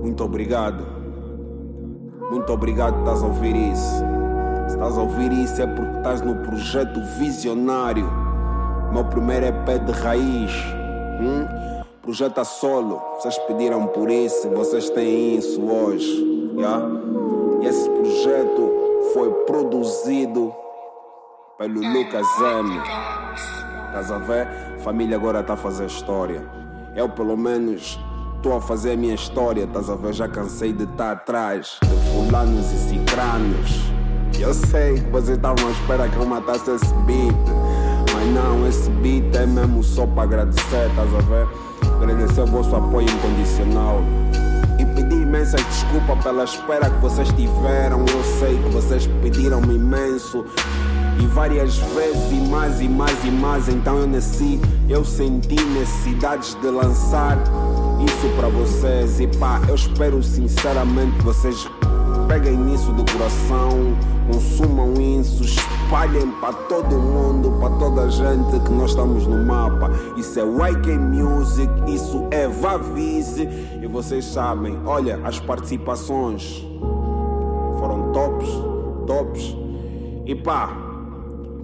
Muito obrigado. Muito obrigado por estás a ouvir isso. Se estás a ouvir isso é porque estás no projeto visionário. Meu primeiro EP de raiz. Hum? Projeto a solo. Vocês pediram por isso, vocês têm isso hoje. Yeah? E esse projeto foi produzido pelo Lucas M. Estás a ver? Família agora está a fazer história. Eu, pelo menos, estou a fazer a minha história. Estás a ver? Já cansei de estar atrás de fulanos e cicranos. Eu sei que vocês estavam à espera que eu matasse esse beat. Mas não, esse beat é mesmo só para agradecer, estás a ver? Agradecer o vosso apoio incondicional. E pedir imensas desculpas pela espera que vocês tiveram. Eu sei que vocês pediram-me imenso. E várias vezes, e mais e mais e mais. Então eu nasci, eu senti necessidades de lançar isso para vocês. E pá, eu espero sinceramente que vocês peguem nisso do coração, consumam isso, espalhem para todo mundo, para toda a gente que nós estamos no mapa. Isso é YK Music, isso é Vavize. E vocês sabem, olha, as participações foram tops, tops. E pá,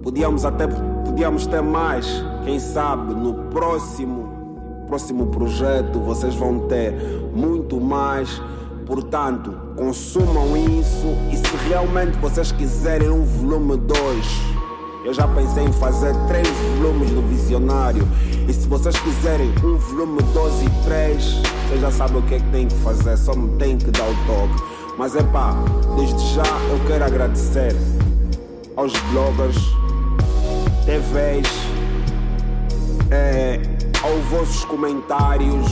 podíamos até podíamos ter mais. Quem sabe no próximo próximo projeto vocês vão ter muito mais. Portanto, consumam isso e se realmente vocês quiserem um volume 2, eu já pensei em fazer três volumes do Visionário. E se vocês quiserem um volume 2 e 3, vocês já sabem o que é que tem que fazer, só me tem que dar o toque. Mas é pá, desde já eu quero agradecer aos bloggers, TVs, vossos comentários,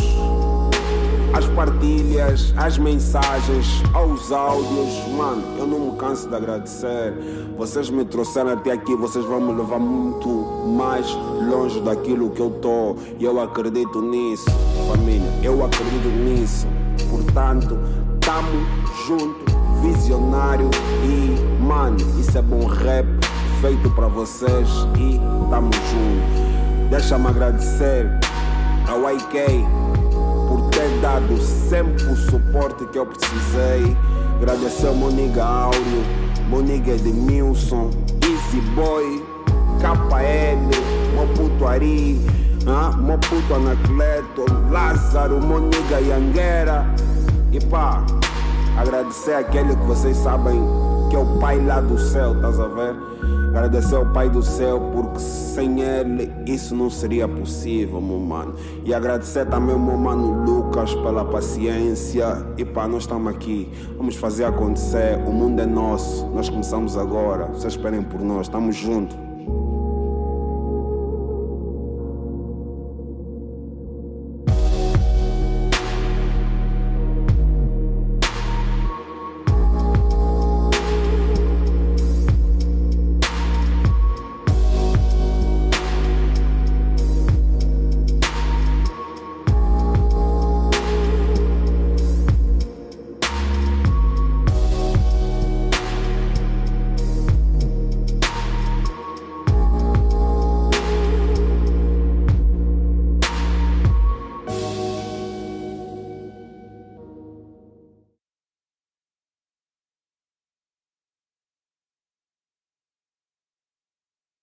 às partilhas, às mensagens, aos áudios. Mano, eu não me canso de agradecer. Vocês me trouxeram até aqui, vocês vão me levar muito mais longe daquilo que eu tô. E eu acredito nisso, família. Eu acredito nisso. Portanto, tamo junto, visionário e, mano, isso é bom rap feito para vocês e tamo junto. Deixa-me agradecer ao IK por ter dado sempre o suporte que eu precisei. Agradecer ao Moniga Áureo, Moniga Edmilson, Easy Boy, KL, meu puto Ari, ah, meu Anacleto, Lázaro, Moniga Yanguera. E pá, agradecer aquele que vocês sabem que é o pai lá do céu, estás a ver? Agradecer ao Pai do Céu, porque sem Ele isso não seria possível, meu mano. E agradecer também ao meu mano Lucas pela paciência. E pá, nós estamos aqui, vamos fazer acontecer. O mundo é nosso, nós começamos agora. Vocês esperem por nós, estamos juntos.